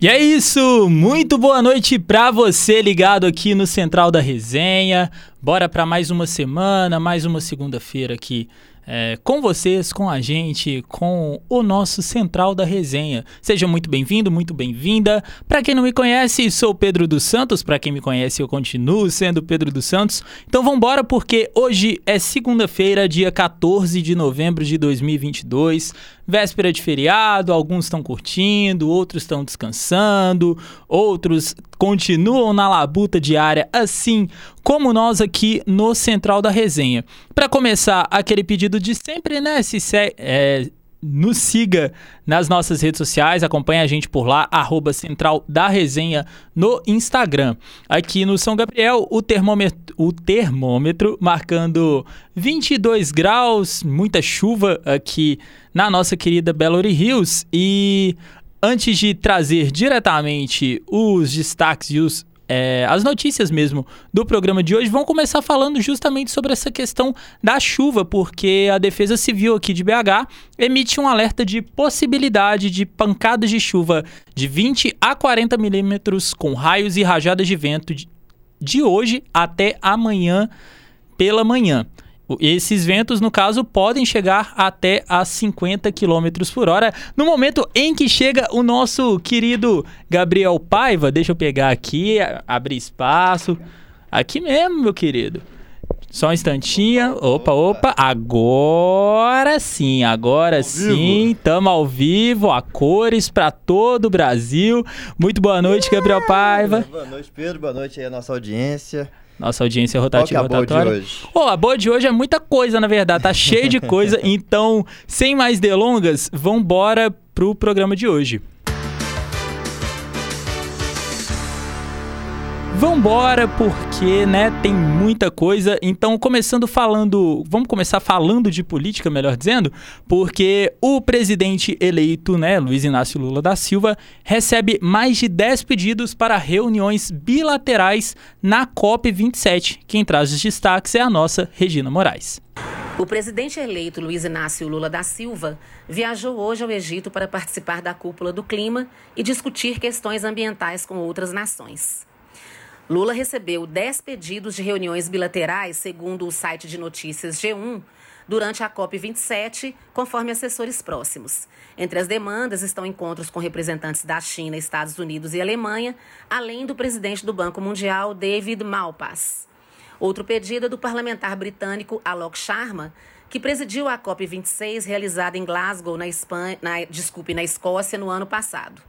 E é isso! Muito boa noite para você ligado aqui no Central da Resenha. Bora para mais uma semana, mais uma segunda-feira aqui é, com vocês, com a gente, com o nosso Central da Resenha. Seja muito bem-vindo, muito bem-vinda. Para quem não me conhece, sou Pedro dos Santos. Para quem me conhece, eu continuo sendo Pedro dos Santos. Então vamos porque hoje é segunda-feira, dia 14 de novembro de 2022 véspera de feriado, alguns estão curtindo, outros estão descansando, outros continuam na labuta diária, assim como nós aqui no Central da Resenha. Para começar, aquele pedido de sempre, né? Se, é, nos siga nas nossas redes sociais, acompanhe a gente por lá, arroba Central da Resenha no Instagram. Aqui no São Gabriel, o termômetro, o termômetro marcando 22 graus, muita chuva aqui na nossa querida Belo Hills. E antes de trazer diretamente os destaques e os é, as notícias mesmo do programa de hoje vão começar falando justamente sobre essa questão da chuva, porque a Defesa Civil aqui de BH emite um alerta de possibilidade de pancadas de chuva de 20 a 40 milímetros com raios e rajadas de vento de, de hoje até amanhã pela manhã. Esses ventos, no caso, podem chegar até a 50 km por hora. No momento em que chega o nosso querido Gabriel Paiva, deixa eu pegar aqui, abrir espaço. Aqui mesmo, meu querido. Só um instantinho. Opa, opa. Agora sim, agora ao sim. Vivo. Tamo ao vivo, a cores para todo o Brasil. Muito boa noite, Gabriel Paiva. Boa noite, Pedro. Boa noite aí a nossa audiência. Nossa audiência rotativa Qual que é a boa de hoje? Oh, a boa de hoje é muita coisa, na verdade. Tá cheio de coisa. então, sem mais delongas, vambora pro programa de hoje. Vambora, porque, né, tem muita coisa. Então, começando falando. Vamos começar falando de política, melhor dizendo, porque o presidente eleito, né, Luiz Inácio Lula da Silva, recebe mais de 10 pedidos para reuniões bilaterais na COP27. Quem traz os destaques é a nossa Regina Moraes. O presidente eleito Luiz Inácio Lula da Silva viajou hoje ao Egito para participar da cúpula do clima e discutir questões ambientais com outras nações. Lula recebeu 10 pedidos de reuniões bilaterais, segundo o site de notícias G1, durante a COP27, conforme assessores próximos. Entre as demandas estão encontros com representantes da China, Estados Unidos e Alemanha, além do presidente do Banco Mundial, David Malpass. Outro pedido é do parlamentar britânico Alok Sharma, que presidiu a COP26 realizada em Glasgow, na, Espanha, na, desculpe, na Escócia, no ano passado.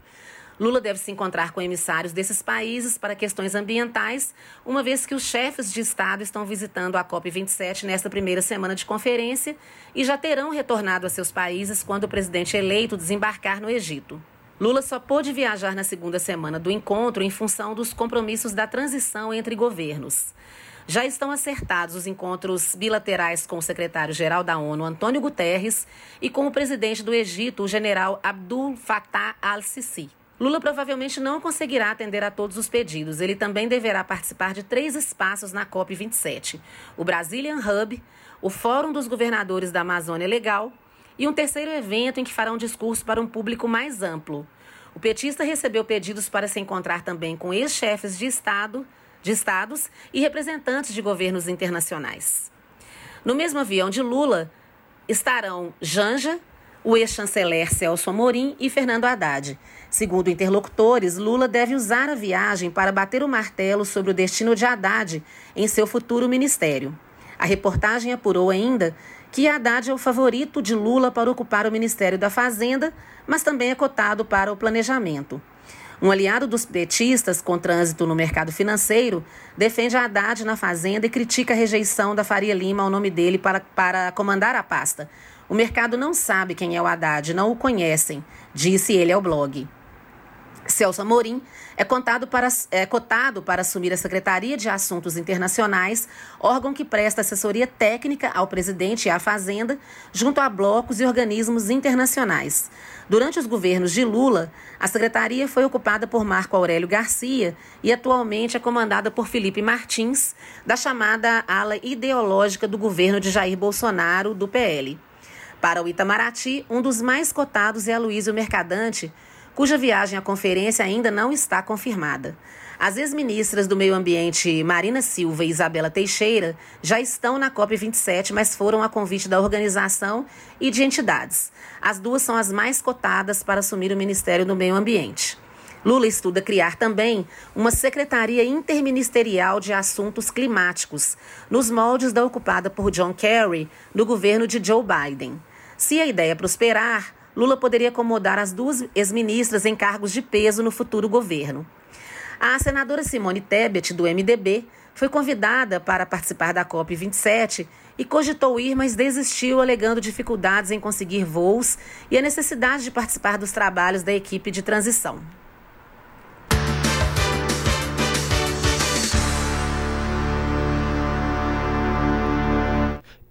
Lula deve se encontrar com emissários desses países para questões ambientais, uma vez que os chefes de Estado estão visitando a COP27 nesta primeira semana de conferência e já terão retornado a seus países quando o presidente eleito desembarcar no Egito. Lula só pôde viajar na segunda semana do encontro em função dos compromissos da transição entre governos. Já estão acertados os encontros bilaterais com o secretário-geral da ONU, Antônio Guterres, e com o presidente do Egito, o general Abdul Fattah al-Sisi. Lula provavelmente não conseguirá atender a todos os pedidos. Ele também deverá participar de três espaços na COP27: o Brazilian Hub, o Fórum dos Governadores da Amazônia Legal e um terceiro evento em que fará um discurso para um público mais amplo. O petista recebeu pedidos para se encontrar também com ex-chefes de Estado, de estados e representantes de governos internacionais. No mesmo avião de Lula estarão Janja, o ex-chanceler Celso Amorim e Fernando Haddad. Segundo interlocutores, Lula deve usar a viagem para bater o martelo sobre o destino de Haddad em seu futuro ministério. A reportagem apurou ainda que Haddad é o favorito de Lula para ocupar o Ministério da Fazenda, mas também é cotado para o planejamento. Um aliado dos petistas com trânsito no mercado financeiro defende Haddad na Fazenda e critica a rejeição da Faria Lima ao nome dele para, para comandar a pasta. O mercado não sabe quem é o Haddad, não o conhecem, disse ele ao blog. Celso Amorim é, para, é cotado para assumir a Secretaria de Assuntos Internacionais, órgão que presta assessoria técnica ao presidente e à Fazenda, junto a blocos e organismos internacionais. Durante os governos de Lula, a secretaria foi ocupada por Marco Aurélio Garcia e atualmente é comandada por Felipe Martins, da chamada ala ideológica do governo de Jair Bolsonaro, do PL. Para o Itamaraty, um dos mais cotados é Aloysio Mercadante, cuja viagem à conferência ainda não está confirmada. As ex-ministras do Meio Ambiente Marina Silva e Isabela Teixeira já estão na COP27, mas foram a convite da organização e de entidades. As duas são as mais cotadas para assumir o Ministério do Meio Ambiente. Lula estuda criar também uma Secretaria Interministerial de Assuntos Climáticos, nos moldes da ocupada por John Kerry no governo de Joe Biden. Se a ideia prosperar, Lula poderia acomodar as duas ex-ministras em cargos de peso no futuro governo. A senadora Simone Tebet, do MDB, foi convidada para participar da COP27 e cogitou ir, mas desistiu, alegando dificuldades em conseguir voos e a necessidade de participar dos trabalhos da equipe de transição.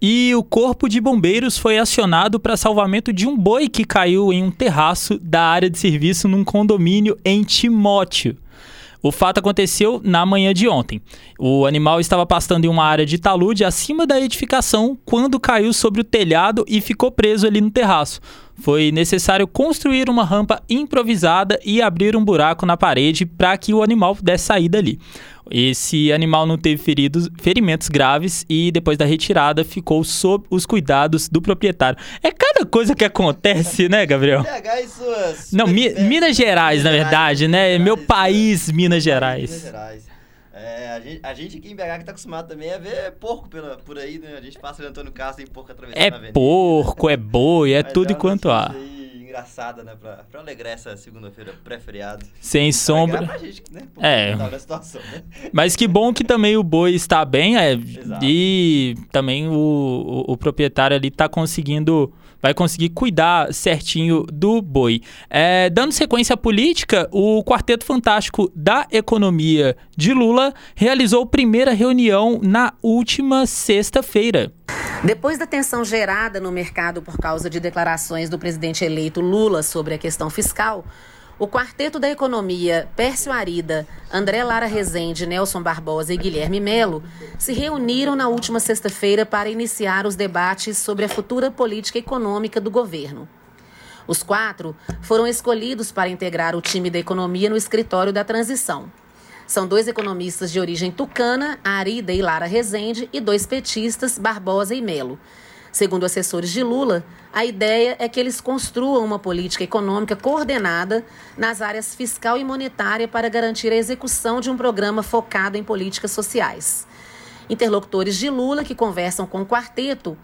E o Corpo de Bombeiros foi acionado para salvamento de um boi que caiu em um terraço da área de serviço num condomínio em Timóteo. O fato aconteceu na manhã de ontem. O animal estava pastando em uma área de talude acima da edificação quando caiu sobre o telhado e ficou preso ali no terraço. Foi necessário construir uma rampa improvisada e abrir um buraco na parede para que o animal pudesse sair dali. Esse animal não teve feridos, ferimentos graves e depois da retirada ficou sob os cuidados do proprietário. É cada coisa que acontece, né, Gabriel? Não, Mi Minas Gerais, na verdade, né? Meu país, Minas Gerais. Minas Gerais. É, a, gente, a gente aqui em BH que tá acostumado também a ver porco pela, por aí, né? A gente passa o Antônio Carlos, tem porco atravessando é a avenida. É porco, é boi, é Mas tudo é enquanto há. Engraçada, né? Pra, pra alegrar essa segunda-feira pré-feriado. Sem sombra. Pra gente, né? é. Situação, né? Mas que bom que também o boi está bem, é, e também o, o, o proprietário ali tá conseguindo vai conseguir cuidar certinho do boi. É, dando sequência à política, o Quarteto Fantástico da Economia de Lula realizou primeira reunião na última sexta-feira. Depois da tensão gerada no mercado por causa de declarações do presidente eleito Lula sobre a questão fiscal, o quarteto da economia Pércio Arida, André Lara Rezende, Nelson Barbosa e Guilherme Melo se reuniram na última sexta-feira para iniciar os debates sobre a futura política econômica do governo. Os quatro foram escolhidos para integrar o time da economia no escritório da transição. São dois economistas de origem tucana, Arida e Lara Rezende, e dois petistas, Barbosa e Melo. Segundo assessores de Lula, a ideia é que eles construam uma política econômica coordenada nas áreas fiscal e monetária para garantir a execução de um programa focado em políticas sociais. Interlocutores de Lula que conversam com o quarteto,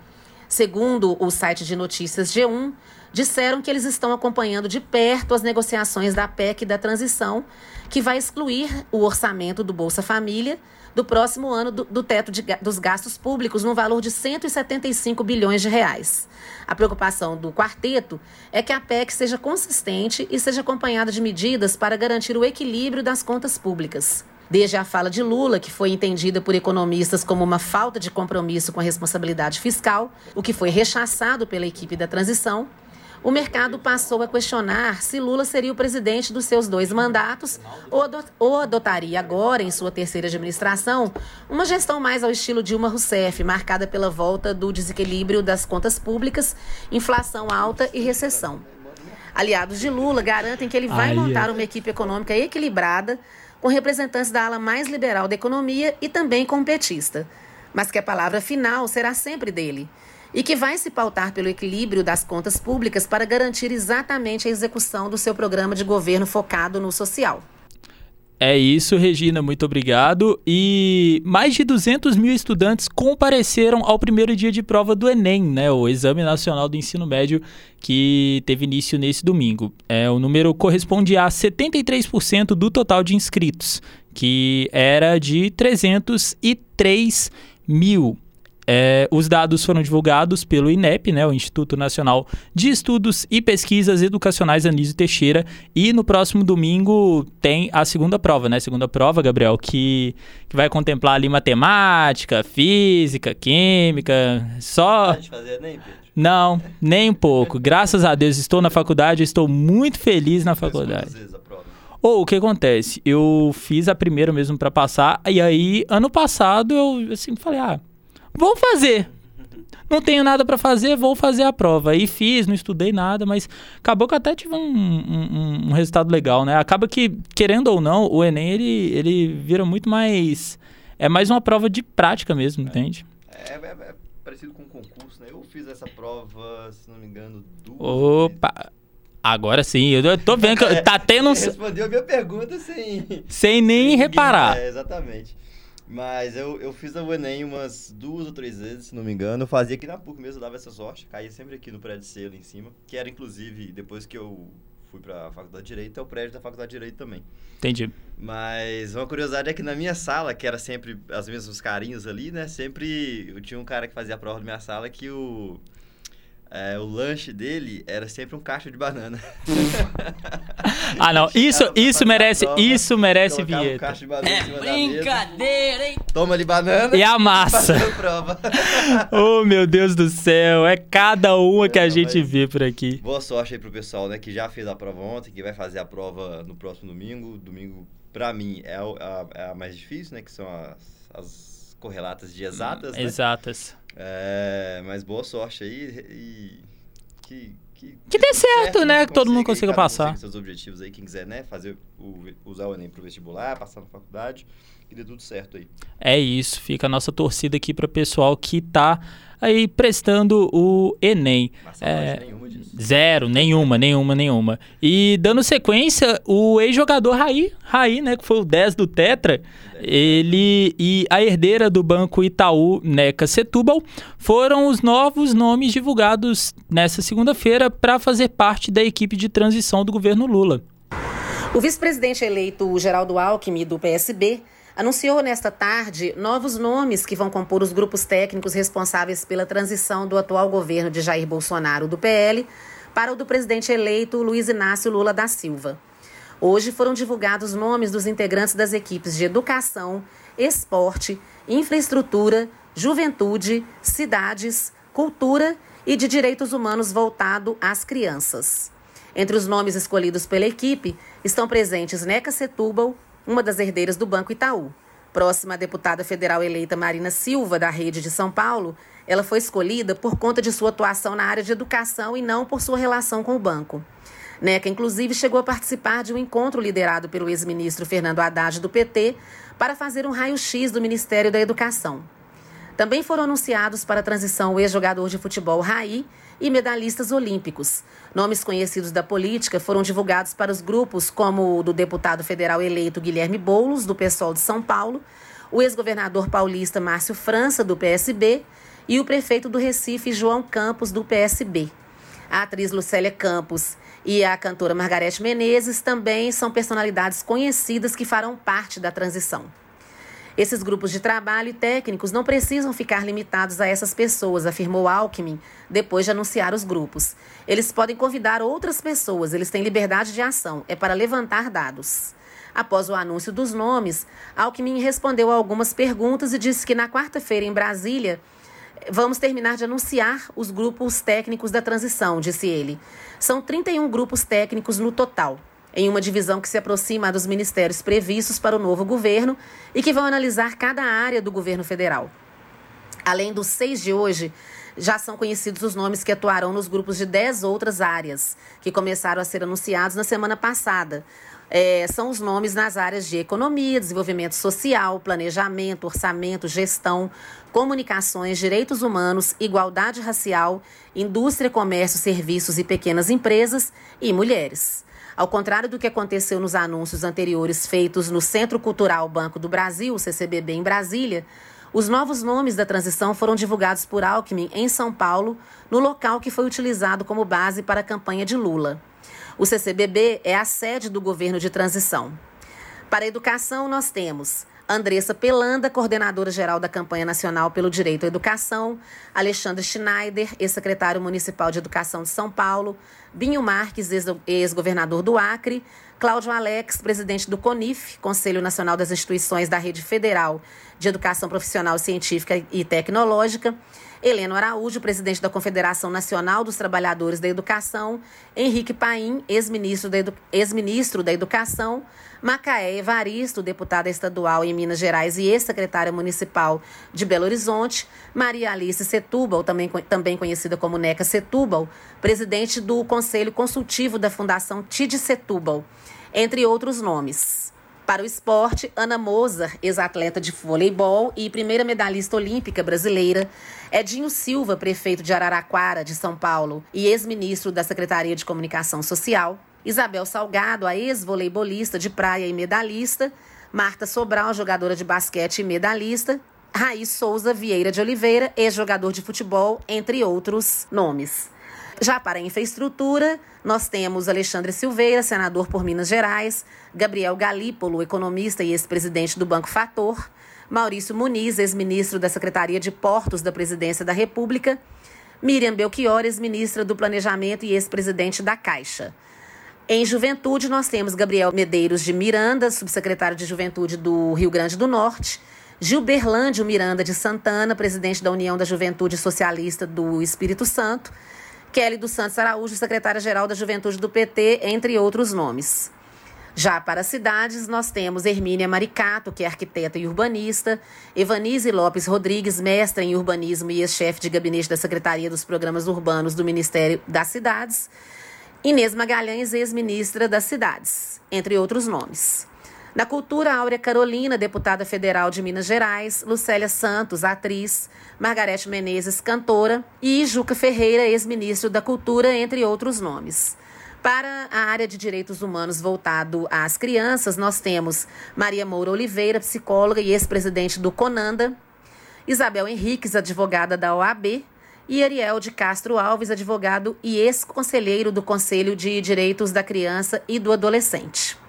segundo o site de notícias G1, disseram que eles estão acompanhando de perto as negociações da PEC da transição, que vai excluir o orçamento do Bolsa Família do próximo ano do, do teto de, dos gastos públicos no valor de 175 bilhões de reais. A preocupação do quarteto é que a PEC seja consistente e seja acompanhada de medidas para garantir o equilíbrio das contas públicas. Desde a fala de Lula, que foi entendida por economistas como uma falta de compromisso com a responsabilidade fiscal, o que foi rechaçado pela equipe da transição, o mercado passou a questionar se Lula seria o presidente dos seus dois mandatos ou adotaria agora, em sua terceira administração, uma gestão mais ao estilo Dilma Rousseff, marcada pela volta do desequilíbrio das contas públicas, inflação alta e recessão. Aliados de Lula garantem que ele vai Aí, montar é. uma equipe econômica equilibrada, com representantes da ala mais liberal da economia e também com petista, mas que a palavra final será sempre dele e que vai se pautar pelo equilíbrio das contas públicas para garantir exatamente a execução do seu programa de governo focado no social. É isso, Regina, muito obrigado. E mais de 200 mil estudantes compareceram ao primeiro dia de prova do Enem, né, o Exame Nacional do Ensino Médio, que teve início nesse domingo. É, o número corresponde a 73% do total de inscritos, que era de 303 mil. É, os dados foram divulgados pelo INEP, né, o Instituto Nacional de Estudos e Pesquisas Educacionais Anísio Teixeira, e no próximo domingo tem a segunda prova, né? Segunda prova, Gabriel, que, que vai contemplar ali matemática, física, química, só... Pode fazer nem, Pedro? Não, nem um pouco. Graças a Deus estou na faculdade, estou muito feliz na faculdade. Ou o que acontece? Eu fiz a primeira mesmo para passar, e aí ano passado eu assim falei, ah, Vamos fazer. não tenho nada para fazer, vou fazer a prova. E fiz, não estudei nada, mas acabou que até tive um, um, um, resultado legal, né? Acaba que, querendo ou não, o Enem, ele, ele vira muito mais... É mais uma prova de prática mesmo, é. entende? É, é, é, parecido com um concurso, né? Eu fiz essa prova, se não me engano, duas Opa! Vezes. Agora sim, eu tô vendo que tá tendo um... Respondeu a minha pergunta sem... Sem nem reparar. É, exatamente. Mas eu, eu fiz o Enem umas duas ou três vezes, se não me engano. Eu fazia aqui na PUC mesmo, dava essa sorte. Caía sempre aqui no prédio C ali em cima. Que era, inclusive, depois que eu fui pra Faculdade de Direito, é o prédio da Faculdade de Direito também. Entendi. Mas uma curiosidade é que na minha sala, que era sempre as mesmos carinhos ali, né? Sempre eu tinha um cara que fazia a prova na minha sala que o é, o lanche dele era sempre um caixa de banana. ah, não. Isso, isso merece, prova, isso merece vinheta. Um caixa de banana é brincadeira, hein? Toma ali banana. E a massa. oh, meu Deus do céu. É cada uma que a gente vê por aqui. Boa sorte aí pro pessoal, né, que já fez a prova ontem, que vai fazer a prova no próximo domingo. Domingo, pra mim, é a, é a mais difícil, né, que são as, as correlatas de exatas, né? Exatas. É, mas boa sorte aí e que que, que dê certo, certo, né? Que todo mundo consiga passar. seus objetivos aí, quem quiser, né? Fazer o, usar o Enem pro vestibular, passar na faculdade, que dê tudo certo aí. É isso, fica a nossa torcida aqui para o pessoal que tá aí prestando o Enem. é, nenhuma disso. Zero, nenhuma, nenhuma, nenhuma. E dando sequência, o ex-jogador Raí, Raí, né, que foi o 10 do Tetra, ele e a herdeira do Banco Itaú, Neca Setúbal, foram os novos nomes divulgados nessa segunda-feira para fazer parte da equipe de transição do governo Lula. O vice-presidente eleito Geraldo Alckmin, do PSB, anunciou nesta tarde novos nomes que vão compor os grupos técnicos responsáveis pela transição do atual governo de Jair Bolsonaro do PL para o do presidente eleito Luiz Inácio Lula da Silva. Hoje foram divulgados nomes dos integrantes das equipes de educação, esporte, infraestrutura, juventude, cidades, cultura e de direitos humanos voltado às crianças. Entre os nomes escolhidos pela equipe estão presentes Neca Setúbal, uma das herdeiras do Banco Itaú. Próxima à deputada federal eleita Marina Silva, da Rede de São Paulo, ela foi escolhida por conta de sua atuação na área de educação e não por sua relação com o banco. Neca, inclusive, chegou a participar de um encontro liderado pelo ex-ministro Fernando Haddad do PT para fazer um raio-x do Ministério da Educação. Também foram anunciados para a transição o ex-jogador de futebol Raí e medalhistas olímpicos. Nomes conhecidos da política foram divulgados para os grupos como o do deputado federal eleito Guilherme Boulos, do PSOL de São Paulo, o ex-governador paulista Márcio França, do PSB, e o prefeito do Recife, João Campos, do PSB. A atriz Lucélia Campos e a cantora Margarete Menezes também são personalidades conhecidas que farão parte da transição. Esses grupos de trabalho e técnicos não precisam ficar limitados a essas pessoas, afirmou Alckmin, depois de anunciar os grupos. Eles podem convidar outras pessoas, eles têm liberdade de ação, é para levantar dados. Após o anúncio dos nomes, Alckmin respondeu a algumas perguntas e disse que na quarta-feira, em Brasília, vamos terminar de anunciar os grupos técnicos da transição, disse ele. São 31 grupos técnicos no total em uma divisão que se aproxima dos ministérios previstos para o novo governo e que vão analisar cada área do governo federal. Além dos seis de hoje, já são conhecidos os nomes que atuarão nos grupos de dez outras áreas, que começaram a ser anunciados na semana passada. É, são os nomes nas áreas de economia, desenvolvimento social, planejamento, orçamento, gestão, comunicações, direitos humanos, igualdade racial, indústria, comércio, serviços e pequenas empresas e mulheres. Ao contrário do que aconteceu nos anúncios anteriores feitos no Centro Cultural Banco do Brasil, CCBB, em Brasília, os novos nomes da transição foram divulgados por Alckmin em São Paulo, no local que foi utilizado como base para a campanha de Lula. O CCBB é a sede do governo de transição. Para a educação, nós temos Andressa Pelanda, coordenadora geral da campanha nacional pelo direito à educação, Alexandre Schneider, ex-secretário municipal de educação de São Paulo, Binho Marques, ex-governador do Acre, Cláudio Alex, presidente do CONIF, Conselho Nacional das Instituições da Rede Federal de Educação Profissional Científica e Tecnológica, Heleno Araújo, presidente da Confederação Nacional dos Trabalhadores da Educação, Henrique Paim, ex-ministro da, Edu... ex da Educação, Macaé Evaristo, deputada estadual em Minas Gerais e ex-secretária municipal de Belo Horizonte, Maria Alice Setúbal, também, também conhecida como Neca Setúbal, presidente do Conselho Consultivo da Fundação Tid Setúbal, entre outros nomes. Para o esporte, Ana Moser, ex-atleta de voleibol e primeira medalhista olímpica brasileira. Edinho Silva, prefeito de Araraquara, de São Paulo, e ex-ministro da Secretaria de Comunicação Social. Isabel Salgado, a ex-voleibolista de praia e medalhista. Marta Sobral, jogadora de basquete e medalhista. Raiz Souza Vieira de Oliveira, ex-jogador de futebol, entre outros nomes. Já para a infraestrutura, nós temos Alexandre Silveira, senador por Minas Gerais, Gabriel Galípolo, economista e ex-presidente do Banco Fator, Maurício Muniz, ex-ministro da Secretaria de Portos da Presidência da República, Miriam Belchior, ex-ministra do Planejamento e ex-presidente da Caixa. Em juventude, nós temos Gabriel Medeiros de Miranda, subsecretário de Juventude do Rio Grande do Norte, Gilberlândio Miranda de Santana, presidente da União da Juventude Socialista do Espírito Santo, Kelly dos Santos Araújo, secretária-geral da Juventude do PT, entre outros nomes. Já para as cidades, nós temos Hermínia Maricato, que é arquiteta e urbanista, Evanise Lopes Rodrigues, mestra em urbanismo e ex-chefe de gabinete da Secretaria dos Programas Urbanos do Ministério das Cidades, Inês Magalhães, ex-ministra das Cidades, entre outros nomes. Na cultura, Áurea Carolina, deputada federal de Minas Gerais, Lucélia Santos, atriz, Margarete Menezes, cantora, e Juca Ferreira, ex-ministro da Cultura, entre outros nomes. Para a área de direitos humanos voltado às crianças, nós temos Maria Moura Oliveira, psicóloga e ex-presidente do CONANDA, Isabel Henriques, advogada da OAB, e Ariel de Castro Alves, advogado e ex-conselheiro do Conselho de Direitos da Criança e do Adolescente.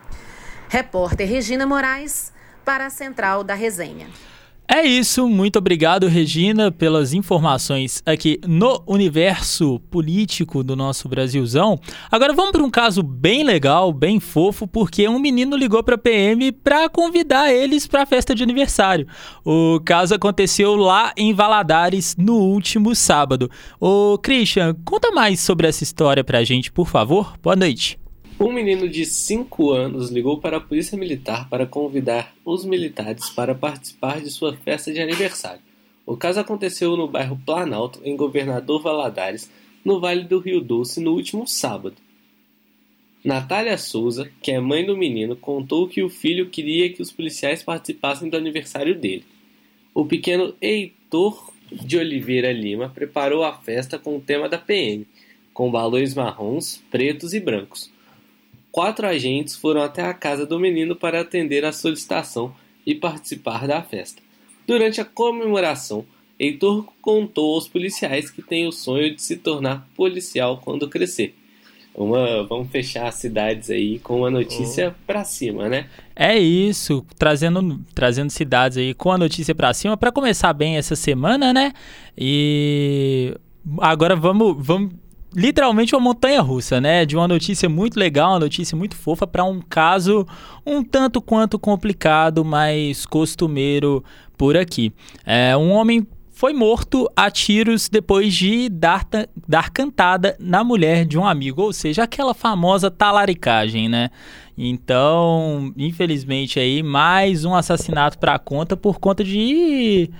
Repórter Regina Moraes, para a Central da Resenha. É isso, muito obrigado, Regina, pelas informações aqui no universo político do nosso Brasilzão. Agora vamos para um caso bem legal, bem fofo, porque um menino ligou para a PM para convidar eles para a festa de aniversário. O caso aconteceu lá em Valadares no último sábado. Ô, Christian, conta mais sobre essa história para a gente, por favor. Boa noite. Um menino de 5 anos ligou para a polícia militar para convidar os militares para participar de sua festa de aniversário. O caso aconteceu no bairro Planalto, em Governador Valadares, no Vale do Rio Doce, no último sábado. Natália Souza, que é mãe do menino, contou que o filho queria que os policiais participassem do aniversário dele. O pequeno Heitor de Oliveira Lima preparou a festa com o tema da PM, com balões marrons, pretos e brancos quatro agentes foram até a casa do menino para atender a solicitação e participar da festa. Durante a comemoração, Heitor contou aos policiais que tem o sonho de se tornar policial quando crescer. Uma, vamos fechar as cidades aí com uma notícia oh. para cima, né? É isso, trazendo, trazendo cidades aí com a notícia para cima para começar bem essa semana, né? E agora vamos, vamos literalmente uma montanha russa, né? De uma notícia muito legal, uma notícia muito fofa para um caso um tanto quanto complicado, mas costumeiro por aqui. É, um homem foi morto a tiros depois de dar, dar cantada na mulher de um amigo, ou seja, aquela famosa talaricagem, né? Então, infelizmente aí mais um assassinato para conta por conta de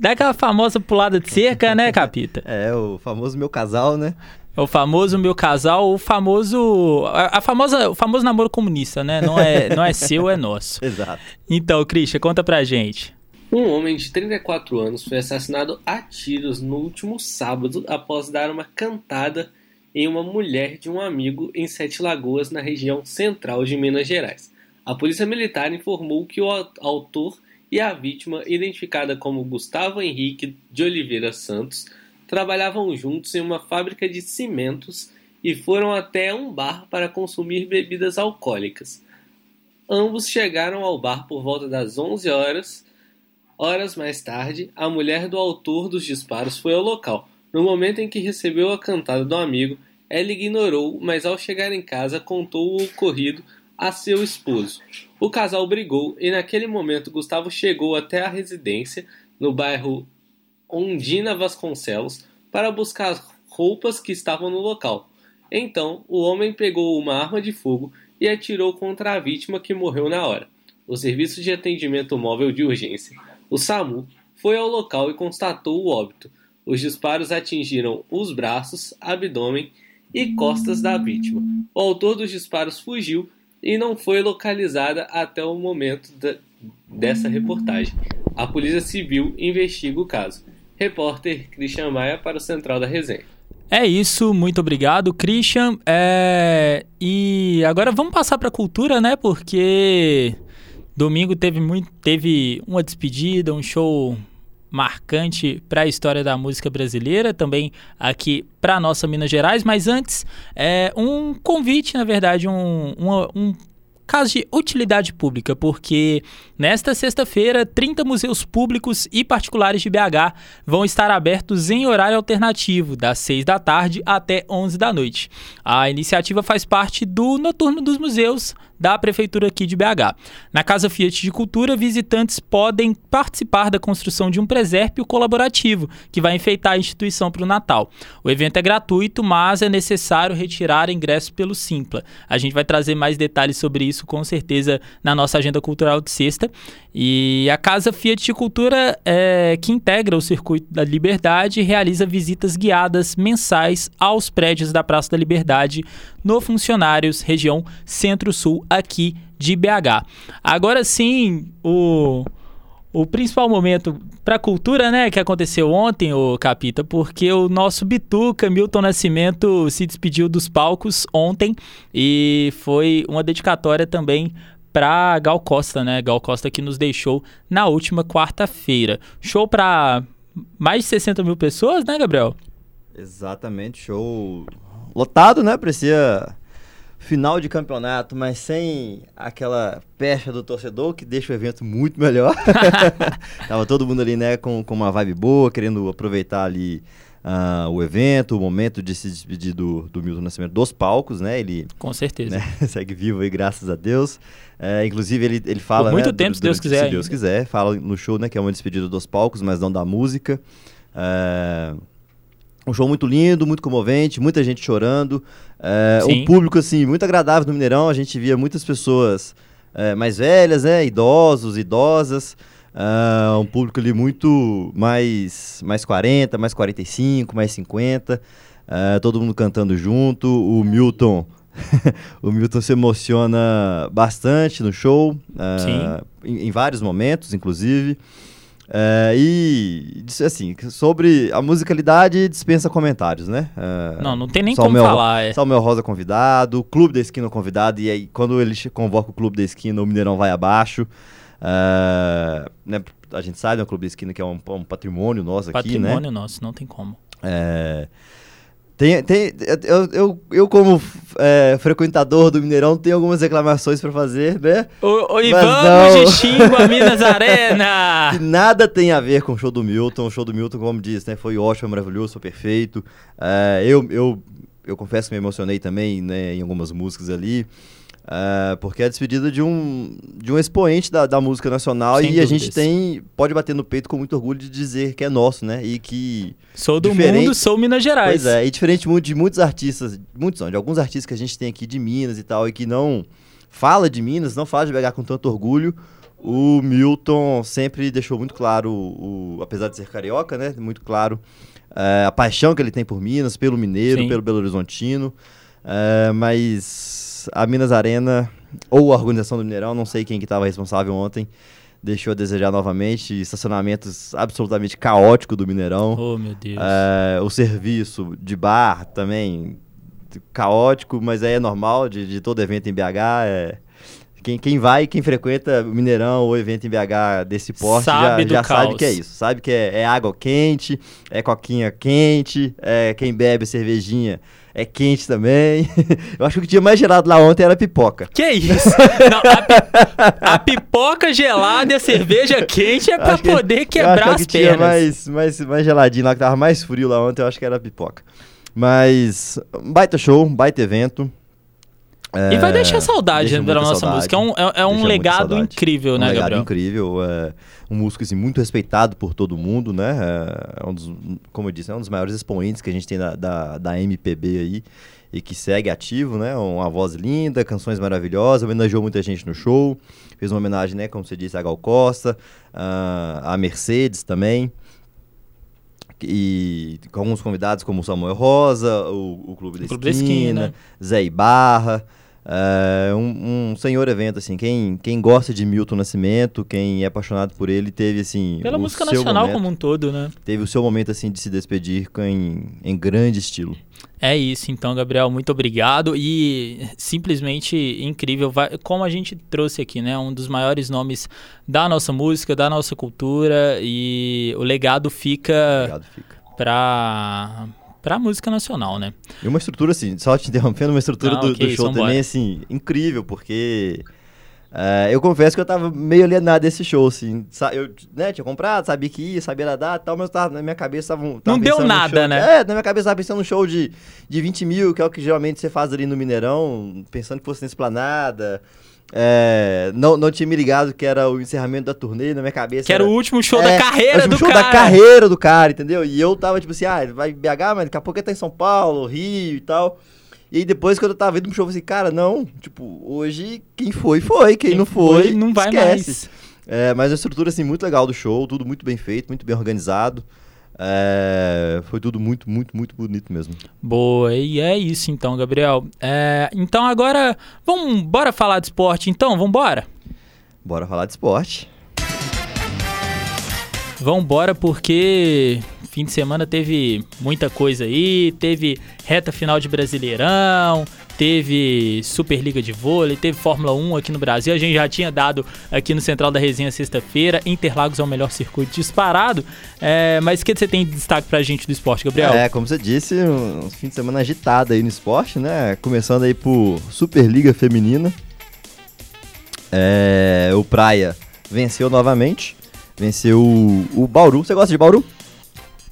daquela famosa pulada de cerca, né, Capita? É, o famoso meu casal, né? O famoso meu casal, o famoso. A, a, famosa, o famoso namoro comunista, né? Não é, não é seu, é nosso. Exato. Então, Christian, conta pra gente. Um homem de 34 anos foi assassinado a tiros no último sábado após dar uma cantada em uma mulher de um amigo em Sete Lagoas, na região central de Minas Gerais. A polícia militar informou que o autor e a vítima, identificada como Gustavo Henrique de Oliveira Santos, trabalhavam juntos em uma fábrica de cimentos e foram até um bar para consumir bebidas alcoólicas. Ambos chegaram ao bar por volta das 11 horas. Horas mais tarde, a mulher do autor dos disparos foi ao local. No momento em que recebeu a cantada do amigo, ela ignorou, mas ao chegar em casa contou o ocorrido a seu esposo. O casal brigou e naquele momento Gustavo chegou até a residência no bairro Ondina Vasconcelos para buscar roupas que estavam no local. Então, o homem pegou uma arma de fogo e atirou contra a vítima que morreu na hora. O Serviço de Atendimento Móvel de Urgência, o SAMU, foi ao local e constatou o óbito. Os disparos atingiram os braços, abdômen e costas da vítima. O autor dos disparos fugiu e não foi localizada até o momento da, dessa reportagem. A Polícia Civil investiga o caso. Repórter Christian Maia para o Central da Resenha. É isso, muito obrigado, Christian. É... E agora vamos passar para a cultura, né? Porque domingo teve, muito, teve uma despedida, um show marcante para a história da música brasileira, também aqui para nossa Minas Gerais. Mas antes, é um convite, na verdade, um, um, caso de utilidade pública, porque nesta sexta-feira, 30 museus públicos e particulares de BH vão estar abertos em horário alternativo, das 6 da tarde até 11 da noite. A iniciativa faz parte do Noturno dos Museus, da Prefeitura aqui de BH. Na Casa Fiat de Cultura, visitantes podem participar da construção de um presépio colaborativo que vai enfeitar a instituição para o Natal. O evento é gratuito, mas é necessário retirar ingresso pelo Simpla. A gente vai trazer mais detalhes sobre isso com certeza na nossa agenda cultural de sexta. E a Casa Fiat de Cultura, é, que integra o Circuito da Liberdade, realiza visitas guiadas mensais aos prédios da Praça da Liberdade no Funcionários, região Centro-Sul, aqui de BH. Agora sim, o, o principal momento para a cultura, né, que aconteceu ontem, o Capita, porque o nosso Bituca, Milton Nascimento, se despediu dos palcos ontem e foi uma dedicatória também para Gal Costa, né? Gal Costa que nos deixou na última quarta-feira. Show para mais de 60 mil pessoas, né, Gabriel? Exatamente, show lotado, né? Parecia final de campeonato, mas sem aquela pecha do torcedor que deixa o evento muito melhor. Tava todo mundo ali, né, com, com uma vibe boa, querendo aproveitar ali uh, o evento, o momento de se despedir do, do Milton Nascimento dos palcos, né? Ele com certeza né, segue vivo aí, graças a Deus. É, inclusive ele, ele fala, Por muito né, tempo, se Deus quiser. Se Deus quiser, fala no show, né, que é uma despedida dos palcos, mas não da música. É, um show muito lindo, muito comovente, muita gente chorando. É, um público, assim, muito agradável no Mineirão. A gente via muitas pessoas é, mais velhas, né? Idosos, idosas. Uh, um público ali muito mais, mais 40, mais 45, mais 50. Uh, todo mundo cantando junto. O Milton... o Milton se emociona bastante no show. Uh, em, em vários momentos, inclusive. É, e assim, sobre a musicalidade dispensa comentários, né? É, não, não tem nem como falar. É. Salmel Rosa convidado, Clube da Esquina convidado, e aí quando ele convoca o Clube da Esquina, o Mineirão vai abaixo. É, né, a gente sabe, né, o Clube da Esquina que é um, um patrimônio nosso patrimônio aqui, né? Patrimônio nosso, não tem como. É, tem, tem, eu, eu, eu como é, frequentador do Mineirão, tenho algumas reclamações para fazer, né? Oi, vamos de Xingu a Minas Arena! que nada tem a ver com o show do Milton. O show do Milton, como disse, né, foi ótimo, maravilhoso, foi perfeito. É, eu, eu, eu confesso que me emocionei também né, em algumas músicas ali. Uh, porque é a despedida de um, de um expoente da, da música nacional Sem e dúvidas. a gente tem pode bater no peito com muito orgulho de dizer que é nosso, né? E que sou do mundo, sou Minas Gerais. Pois é, e diferente de muitos artistas, muitos não, de alguns artistas que a gente tem aqui de Minas e tal e que não fala de Minas, não fala de BH com tanto orgulho. O Milton sempre deixou muito claro, o, apesar de ser carioca, né? Muito claro uh, a paixão que ele tem por Minas, pelo mineiro, Sim. pelo Belo Horizontino. Uh, a Minas Arena ou a organização do Mineirão, não sei quem que estava responsável ontem, deixou a desejar novamente. Estacionamentos absolutamente caótico do Mineirão. Oh, meu Deus. É, o serviço de bar também caótico, mas é normal de, de todo evento em BH. É, quem, quem vai, quem frequenta o Mineirão ou evento em BH desse porte sabe já, já sabe que é isso. Sabe que é, é água quente, é coquinha quente, é quem bebe cervejinha é quente também. Eu acho que o que tinha mais gelado lá ontem era pipoca. Que isso? Não, a, a, pipoca gelada e a cerveja quente é pra poder quebrar eu as que pernas. Tinha mais, mais, mais geladinho lá, que tava mais frio lá ontem, eu acho que era pipoca. Mas, baita show, baita evento. E vai deixar saudade da nossa saudade. música. É um, é- é um legado incrível, um né, legado Gabriel? incrível, é, um músico assim, muito respeitado por todo mundo, né? É um dos, como eu disse, é um dos maiores expoentes que a gente tem da, da, da MPB aí e que segue ativo, né? Uma voz linda, canções maravilhosas, homenageou muita gente no show, fez uma homenagem, né, como você disse, a Gal Costa, a, a Mercedes também. E com alguns convidados como o Samuel Rosa, o, o Clube da O Clube da Esquina, Esquina. Zé Ibarra. É um, um senhor evento, assim. Quem, quem gosta de Milton Nascimento, quem é apaixonado por ele, teve, assim. Pela o música seu nacional momento, como um todo, né? Teve o seu momento, assim, de se despedir em, em grande estilo. É isso, então, Gabriel, muito obrigado. E simplesmente incrível. Vai- como a gente trouxe aqui, né? Um dos maiores nomes da nossa música, da nossa cultura. E o legado fica Obrigado, fica. pra, pra música nacional, né? E uma estrutura, assim, só te interrompendo, uma estrutura Não, do, que do show também, assim, incrível, porque. é, eu confesso que eu tava meio alienado desse show, assim. Eu né, tinha comprado, sabia que ia, sabia da data e tal, mas tava, na minha cabeça tava. tava Não deu nada, show- né? É, na minha cabeça tava pensando num show de, de 20 mil, que é o que geralmente você faz ali no Mineirão, pensando que fosse na esplanada. É, não, não tinha me ligado que era o encerramento da turnê, na minha cabeça. Que era o último show É, da o carreira último do show cara. da carreira do cara, entendeu? E eu tava tipo assim, ah, vai BH, mas daqui a pouco ele tá em São Paulo, Rio e tal. E aí depois, quando eu tava indo pro show, eu falei assim, cara, não, tipo, hoje quem foi, foi. Quem, Quem não foi, não vai esquece. mais. É, mas a estrutura, assim, muito legal do show, tudo muito bem feito, muito bem organizado. É, foi tudo muito, muito, muito bonito mesmo. Boa, e é isso então, Gabriel. É, então agora, vamos, bora falar de esporte então? Vambora? Bora falar de esporte. Vambora porque fim de semana teve muita coisa aí, teve reta final de Brasileirão, teve Superliga de Vôlei, teve Fórmula 1 aqui no Brasil. A gente já tinha dado aqui no Central da Resenha sexta-feira. Interlagos é o melhor circuito disparado. É, mas o que você tem de destaque pra gente do esporte, Gabriel? É, como você disse, um fim de semana agitado aí no esporte, né? Começando aí por Superliga Feminina. É, o Praia venceu novamente. Venceu o, o Bauru. Você gosta de Bauru?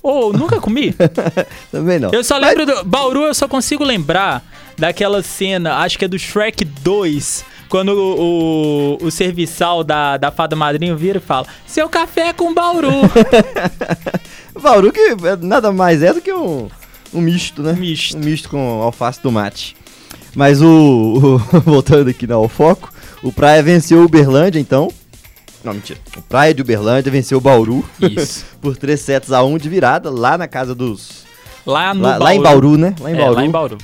Ô, nunca comi? Também não. Eu só lembro do. Bauru, eu só consigo lembrar daquela cena, acho que é do Shrek 2. Quando o, o, o serviçal da, da fada madrinha vira e fala: Seu café é com Bauru. Bauru que é nada mais é do que um, um misto, né? Misto. Um misto com alface e tomate. Mas o, o- Voltando aqui né, ao foco, o Praia venceu o Uberlândia, então. Não, mentira. O Praia de Uberlândia venceu o Bauru Isso. por 3 sets a 1 de virada, lá na casa dos. Lá no Lá, Bauru. lá em Bauru, né? Lá em É, Bauru. lá em Bauru.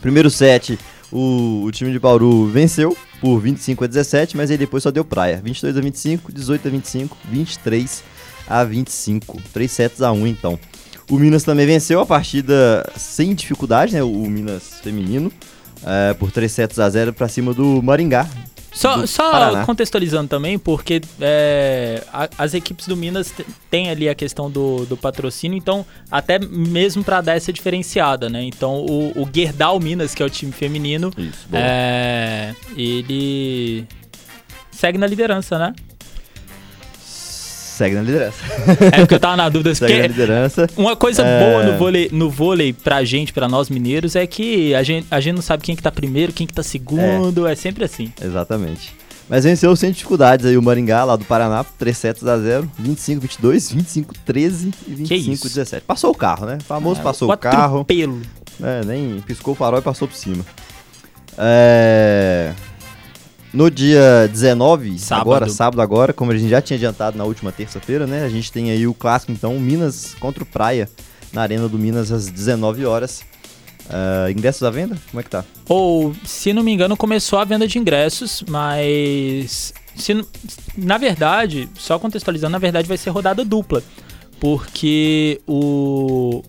Primeiro set, o, o time de Bauru venceu por 25 a 17, mas aí depois só deu praia. 22 a 25, 18 a 25, 23 a 25. 3 sets a 1 então. O Minas também venceu a partida sem dificuldade, né? O, o Minas feminino. é, por 3 sets a 0 pra cima do Maringá. Só, só Paraná. contextualizando também, porque é, a- as equipes do Minas têm ali a questão do, do patrocínio, então até mesmo pra dar essa diferenciada, né? Então o, o Gerdau Minas, que é o time feminino, Isso, é, ele segue na liderança, né? Segue na liderança. É porque eu tava na dúvida. Segue na liderança. uma coisa É. boa no vôlei, no vôlei pra gente, pra nós mineiros, é que a gente, a gente não sabe quem que tá primeiro, quem que tá segundo, é, sempre assim. Exatamente. Mas venceu sem dificuldades aí o Maringá, lá do Paraná, 3 sets a 0, 25 22, 25 13 e 25 isso? 17. Passou o carro, né? O famoso É, passou o carro. atropelo. É, nem piscou o farol e passou por cima. É... No dia 19, Sábado. agora, sábado agora, como a gente já tinha adiantado na última terça-feira, né? A gente tem aí o clássico, então, Minas contra o Praia, na Arena do Minas, às 19 horas. É, ingressos à venda? Como é que tá? Ou, se não me engano, começou a venda de ingressos, mas. Se, na verdade, só contextualizando, na verdade vai ser rodada dupla. Porque o.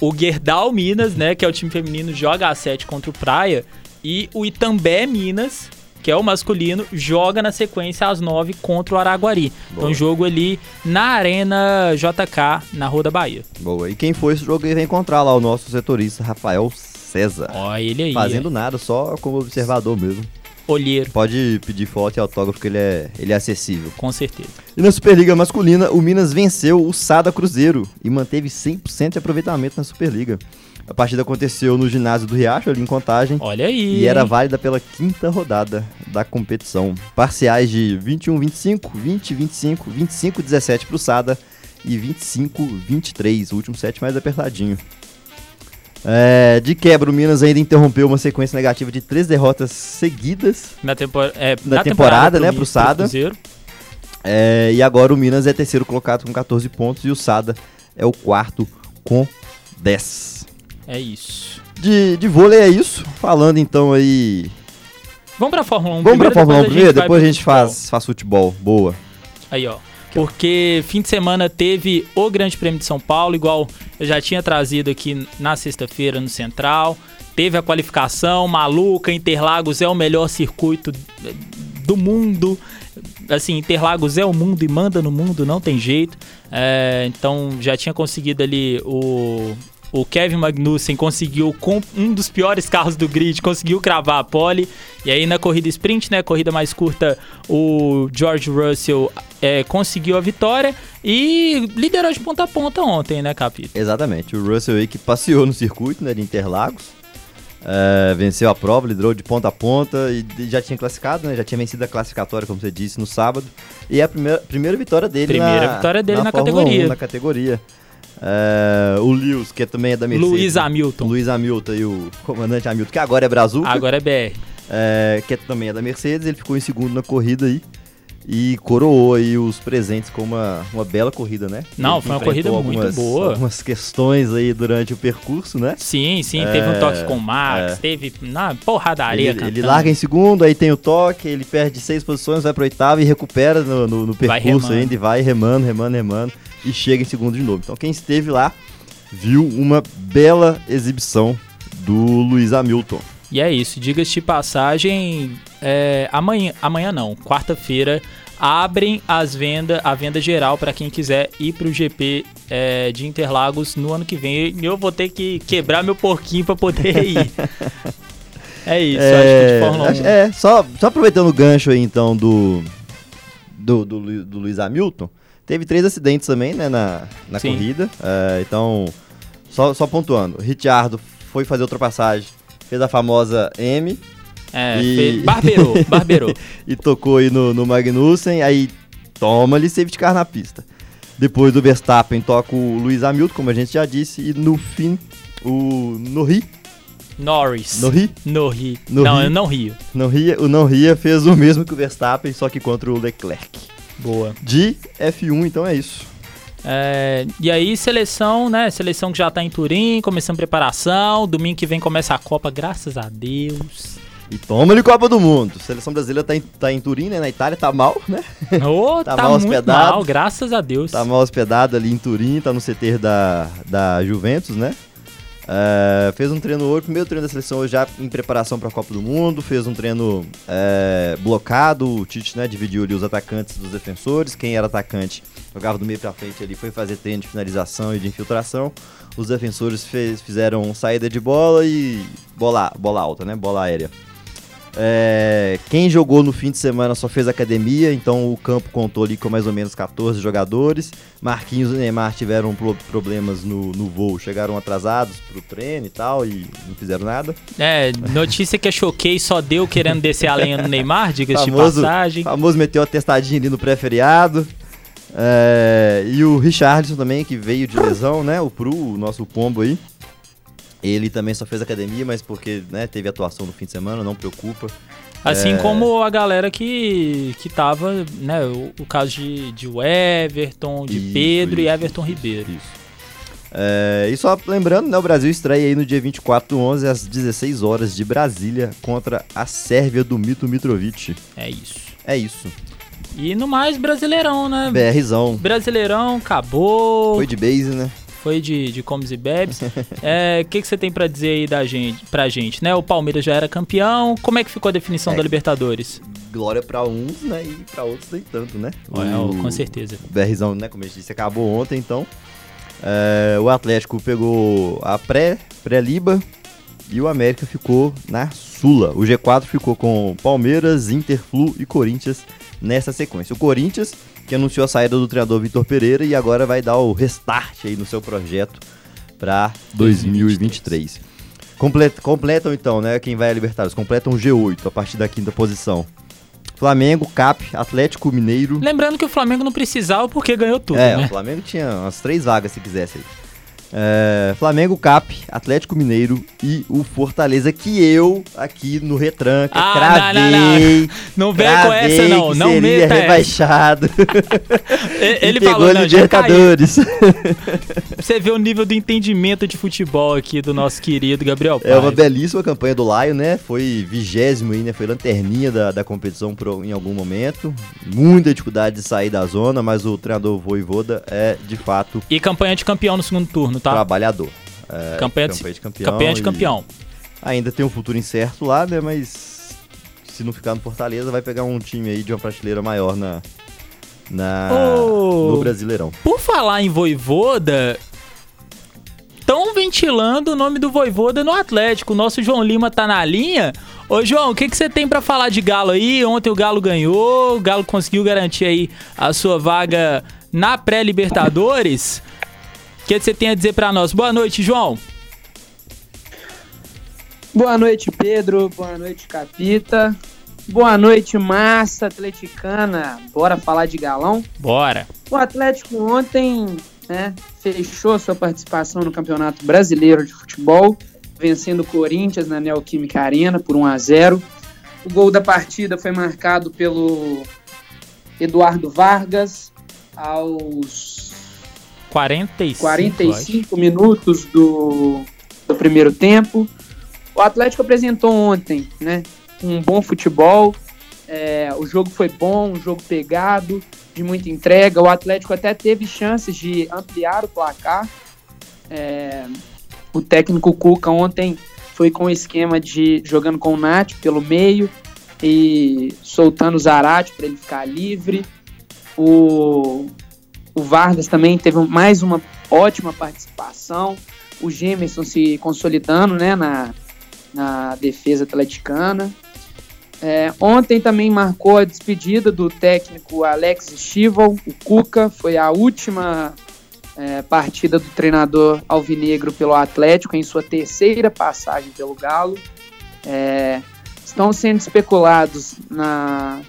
O Gerdau Minas, né, que é o time feminino, joga a 7 contra o Praia. E o Itambé Minas, que é o masculino, joga na sequência às 9 contra o Araguari. Então, Boa. jogo ali na Arena JK, na Rua da Bahia. Boa. E quem for esse jogo aí vai encontrar lá o nosso setorista, Rafael César. Ó, ele aí. Fazendo nada, só como observador mesmo. olheiro. Pode pedir foto e autógrafo que ele é, ele é acessível. Com certeza. E na Superliga Masculina, o Minas venceu o Sada Cruzeiro e manteve 100% de aproveitamento na Superliga. A partida aconteceu no ginásio do Riacho, ali em Contagem. Olha aí. E era válida pela quinta rodada da competição. Parciais de 21-25, 20-25, 25-17 pro Sada e 25-23. O último set mais apertadinho. É, de quebra, o Minas ainda interrompeu uma sequência negativa de três derrotas seguidas. na, tempor é, na temporada, né, Mi- pro Sada. Cruzeiro. É, e agora o Minas é terceiro colocado com 14 pontos e o Sada é o quarto com 10. É isso. De, de vôlei é isso. Falando então aí. Vamos pra Fórmula 1 Vamos pra primeiro, Fórmula 1 depois primeiro, vai depois a gente faz, faz futebol. Boa. Aí, ó. Porque fim de semana teve o Grande Prêmio de São Paulo, igual eu já tinha trazido aqui na sexta-feira no Central. Teve a qualificação maluca. Interlagos é o melhor circuito do mundo. Assim, Interlagos é o mundo e manda no mundo, não tem jeito. É, então já tinha conseguido ali o. O Kevin Magnussen conseguiu, com um dos piores carros do grid, conseguiu cravar a pole. E aí na corrida sprint, né, corrida mais curta, o George Russell é, conseguiu a vitória e liderou de ponta a ponta ontem, né, Capito? Exatamente. O Russell aí que passeou no circuito né, de Interlagos. é, venceu a prova, liderou de ponta a ponta e já tinha classificado, né? Já tinha vencido a classificatória, como você disse, no sábado. E é a primeira, primeira vitória dele Primeira na, vitória dele na Fórmula categoria. 1, na categoria. É, o Lewis, que também é da Mercedes. Luiz Hamilton. Luiz Hamilton e o comandante Hamilton, que agora é Brasil. Agora é BR. é, que também é da Mercedes, ele ficou em segundo na corrida aí e coroou aí os presentes com uma, uma bela corrida, né? Não, Ele foi uma corrida muito algumas- boa. Algumas questões aí durante o percurso, né? Sim, sim, teve um É, toque com o Max, é. teve na porradaria, Ele, ele larga em segundo, aí tem o toque, ele perde seis posições, vai pro oitavo e recupera no, no- no percurso ainda e vai remando, remando, remando e chega em segundo de novo. Então quem esteve lá viu uma bela exibição do Luiz Hamilton. E é isso, diga-se de passagem, é, amanhã, amanhã não, quarta-feira, abrem as vendas, a venda geral para quem quiser ir pro GP é, de Interlagos no ano que vem. Eu vou ter que quebrar meu porquinho para poder ir. é isso, acho que de Fórmula 1. acho- é, só, só aproveitando o gancho aí então do, do, do, do Luiz Hamilton, teve três acidentes também, né, na, na Sim. corrida. É, então, só, só pontuando, o Ricciardo foi fazer ultrapassagem, fez a famosa M É, E- fe- barbeirou, barbeirou. e tocou aí no, no Magnussen, aí toma-lhe safety car na pista. Depois do Verstappen toca o Luiz Hamilton, como a gente já disse, e no fim o Norri, Norris. Norri, Norri. No Não, Rio. eu não rio. Norri, o Norria fez o mesmo que o Verstappen, só que contra o Leclerc. Boa. De F1, então é isso. É, e aí, seleção, né? Seleção que já tá em Turim, começando preparação. Domingo que vem começa a Copa, graças a Deus. E toma-lhe Copa do Mundo. A seleção brasileira tá em, tá em Turim, né? Na Itália tá mal, né? Ô, Tá tá, mal hospedado. mal, graças a Deus. Tá mal hospedado ali em Turim, tá no CT da, da Juventus, né? É, fez um treino hoje, primeiro treino da seleção hoje já em preparação para a Copa do Mundo. Fez um treino é, blocado. O Tite né, dividiu ali os atacantes dos defensores. Quem era atacante jogava do meio para frente ali, foi fazer treino de finalização e de infiltração. Os defensores fez- fizeram saída de bola e bola, bola alta, né? Bola aérea. É, quem jogou no fim de semana só fez academia, então o campo contou ali com mais ou menos 14 jogadores. Marquinhos e Neymar tiveram pro- problemas no, no voo, chegaram atrasados pro treino e tal, e não fizeram nada. É, notícia que eu choquei só deu querendo descer a lenha no Neymar, diga-se de passagem. famoso meteu a testadinha ali no pré-feriado. É, e o Richardson também, que veio de lesão, né? O Pru, o nosso pombo aí. Ele também só fez academia, mas porque né, teve atuação no fim de semana, não preocupa. Assim É. como a galera que, que tava, né, o, o caso de, de Everton, de Isso, Pedro e isso, Everton Ribeiro. É, e só lembrando, né, o Brasil estreia aí no dia 24 do 11 às 16 horas de Brasília contra a Sérvia do Mito Mitrovic. É isso. É isso. E no mais, Brasileirão, né? BRzão. Brasileirão, acabou. Foi de base, né? Foi de, de comes e bebes. É, O que, que você tem pra dizer aí da gente, pra gente, né? O Palmeiras já era campeão. Como é que ficou a definição É. da Libertadores? Glória pra uns, né? E pra outros nem tanto, né? É, O- com certeza. O BRzão, né? Como eu disse, acabou ontem, então. É, o Atlético pegou a pré, pré-liba e o América ficou na Sula. O G4 ficou com Palmeiras, Inter, Flu e Corinthians nessa sequência. O Corinthians, que anunciou a saída do treinador Vitor Pereira e agora vai dar o restart aí no seu projeto para 2023. Complet, completam então, né? Quem vai a Libertadores? Completam o G8 a partir da quinta posição. Flamengo, Cap, Atlético Mineiro. Lembrando que o Flamengo não precisava porque ganhou tudo. É, né? o Flamengo tinha umas três vagas se quisesse aí. É, Flamengo, Cap, Atlético Mineiro e o Fortaleza, que eu aqui no Retranca Ah, cravei. não, não, não. Não vem com essa, não. Não seria meta rebaixado. Ele e pegou falou, não. Libertadores. Você vê o nível do entendimento de futebol aqui do nosso querido Gabriel É uma belíssima campanha do Lion, né? Foi vigésimo aí, né? Foi lanterninha da, da competição por, em algum momento. Muita dificuldade de sair da zona, mas o treinador Voivoda é, de fato, E campanha de campeão no segundo turno, tá? trabalhador. É, Campanha de- campanha de campeão. campanha de campeão. Ainda tem um futuro incerto lá, né? Mas se não ficar no Fortaleza, vai pegar um time aí de uma prateleira maior na, na Ô. no Brasileirão. Por falar em Voivoda, estão ventilando o nome do Voivoda no Atlético. O nosso João Lima tá na linha. Ô, João, o que que você tem pra falar de Galo aí? Ontem o Galo ganhou, o Galo conseguiu garantir aí a sua vaga na pré-Libertadores. O que você tem a dizer pra nós? Boa noite, João. Boa noite, Pedro. Boa noite, Capita. Boa noite, massa atleticana. Bora falar de galão? Bora. O Atlético ontem né, fechou sua participação no Campeonato Brasileiro de Futebol, vencendo o Corinthians na Neoquímica Arena por 1 a 0. O gol da partida foi marcado pelo Eduardo Vargas aos 45. 45 minutos do, do primeiro tempo. O Atlético apresentou ontem, né? Um bom futebol. é, o jogo foi bom, um jogo pegado, de muita entrega. O Atlético até teve chances de ampliar o placar. É, o técnico Cuca ontem foi com o esquema de jogando com o Nath pelo meio e soltando o Zarate para ele ficar livre. O, o Vargas também teve mais uma ótima participação. O Gemerson se consolidando né, na, na defesa atleticana. É, ontem também marcou a despedida do técnico Alex Stival, o Cuca. Foi a última é, partida do treinador alvinegro pelo Atlético em sua terceira passagem pelo Galo. É, estão sendo especulados na,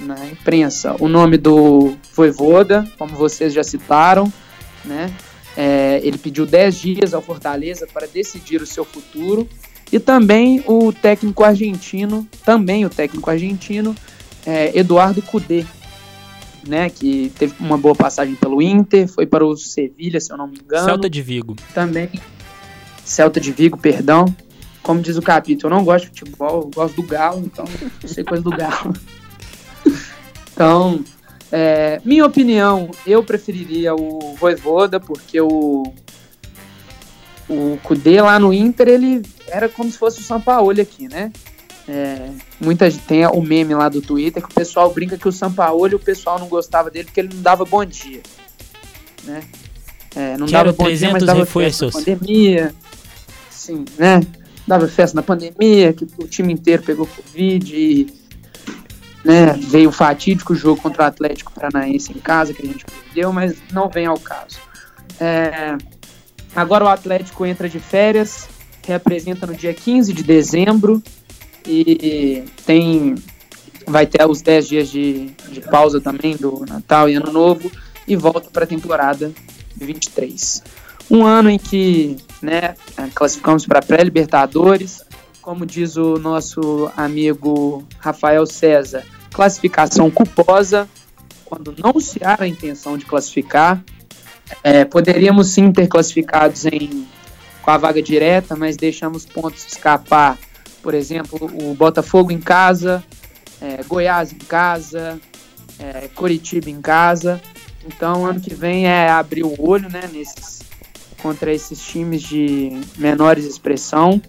na imprensa o nome do Voivoda, como vocês já citaram, né? É, ele pediu 10 dias ao Fortaleza para decidir o seu futuro. E também o técnico argentino, também o técnico argentino, é, Eduardo Cudê, né? Que teve uma boa passagem pelo Inter, foi para o Sevilha, se eu não me engano. Celta de Vigo. Também Celta de Vigo, perdão. Como diz o capítulo, eu não gosto de futebol, eu gosto do Galo, então não sei coisa do Galo. Então, é, minha opinião, eu preferiria o Voivoda, porque o o Kudê lá no Inter, ele era como se fosse o Sampaoli aqui, né? É, muita gente tem o meme lá do Twitter que o pessoal brinca que o Sampaoli o pessoal não gostava dele porque ele não dava bom dia, né? É, não Quero dava bom dia, 300 mas dava festa na reforços. pandemia, sim, né? Dava festa na pandemia, que o time inteiro pegou Covid e né, veio o fatídico jogo contra o Atlético Paranaense em casa, que a gente perdeu, mas não vem ao caso. É, agora o Atlético entra de férias, reapresenta no dia 15 de dezembro e tem vai ter os 10 dias de, de pausa também do Natal e Ano Novo e volta para a temporada 23. Um ano em que né, classificamos para pré-libertadores, como diz o nosso amigo Rafael César, classificação culposa, quando não se há a intenção de classificar. É, poderíamos sim ter classificados em, com a vaga direta, mas deixamos pontos escapar. Por exemplo, o Botafogo em casa, é, Goiás em casa, é, Coritiba em casa. Então, ano que vem é abrir o olho né, nesses, contra esses times de menores expressão.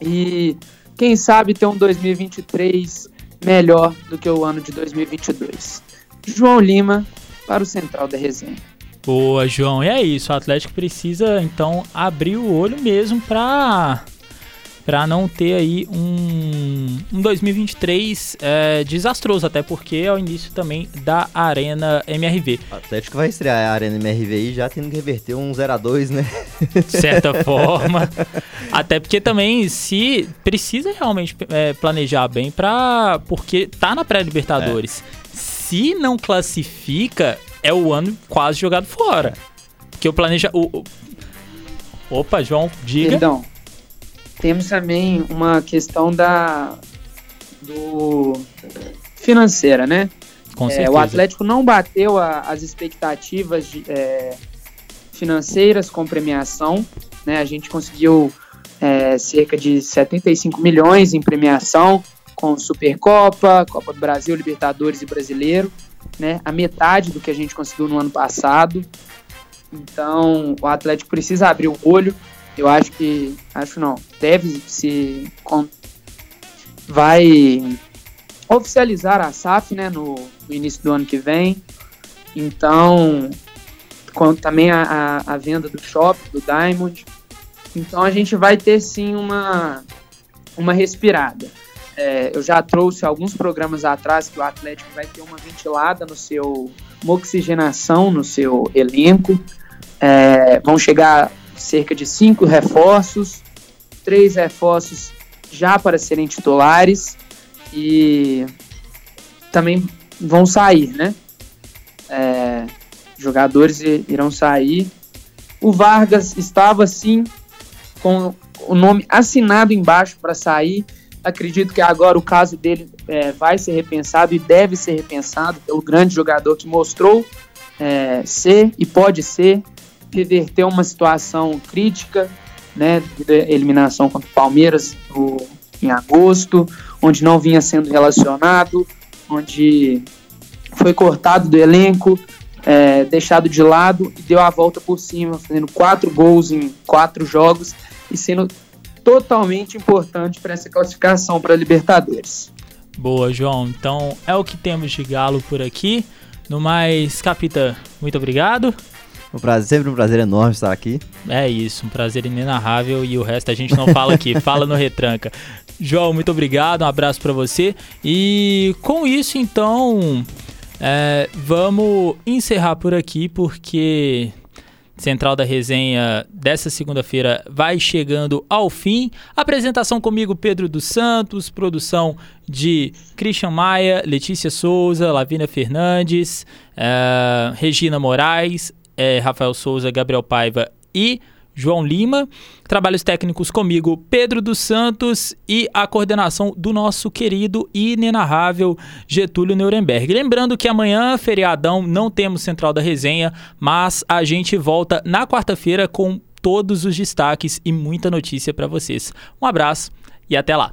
E quem sabe ter um 2023 melhor do que o ano de 2022. João Lima para o Central da Resenha. Boa, João. E é isso. O Atlético precisa, então, abrir o olho mesmo pra, para não ter aí um, um 2023 é, desastroso, até porque é o início também da Arena MRV. O Atlético vai estrear a Arena MRV e já tendo que reverter um 0 a 2 né? De certa forma. Até porque também se precisa realmente é, planejar bem para porque tá na pré-Libertadores. É. Se não classifica, é o ano quase jogado fora. Porque o planeja o, o... Opa, João, diga. Perdão temos também uma questão da do financeira, né? Com é, o Atlético não bateu a, as expectativas de, é, financeiras com premiação, né? A gente conseguiu é, cerca de 75 milhões em premiação com Supercopa, Copa do Brasil, Libertadores e Brasileiro, né? A metade do que a gente conseguiu no ano passado. Então, o Atlético precisa abrir o olho eu acho que. Acho não. Deve se. Vai oficializar a SAF né, no, no início do ano que vem. Então, com, também a, a, a, venda do shopping, do Diamond. Então a gente vai ter sim uma, uma respirada. É, eu já trouxe alguns programas atrás que o Atlético vai ter uma ventilada no seu. uma oxigenação no seu elenco. É, vão chegar cerca de cinco reforços, três reforços já para serem titulares e também vão sair, né? É, jogadores irão sair. O Vargas estava sim com o nome assinado embaixo para sair. Acredito que agora o caso dele é, vai ser repensado e deve ser repensado pelo grande jogador que mostrou é, ser e pode ser reverter uma situação crítica, né, de eliminação contra o Palmeiras no, em agosto, onde não vinha sendo relacionado, onde foi cortado do elenco, é, deixado de lado e deu a volta por cima, fazendo quatro gols em quatro jogos e sendo totalmente importante para essa classificação para a Libertadores. Boa, João. Então é o que temos de Galo por aqui. No mais, Capitã, muito obrigado. Um prazer, sempre um prazer enorme estar aqui. É isso, um prazer inenarrável e o resto a gente não fala aqui, fala no Retranca. João, muito obrigado, um abraço para você. E com isso, então, é, vamos encerrar por aqui, porque Central da Resenha dessa segunda-feira vai chegando ao fim. Apresentação comigo, Pedro dos Santos, produção de Christian Maia, Letícia Souza, Lavínia Fernandes, é, Regina Moraes, é, Rafael Souza, Gabriel Paiva e João Lima. Trabalhos técnicos comigo, Pedro dos Santos e a coordenação do nosso querido e inenarrável Getúlio Nuremberg. Lembrando que amanhã, feriadão, não temos Central da Resenha, mas a gente volta na quarta-feira com todos os destaques e muita notícia para vocês. Um abraço e até lá.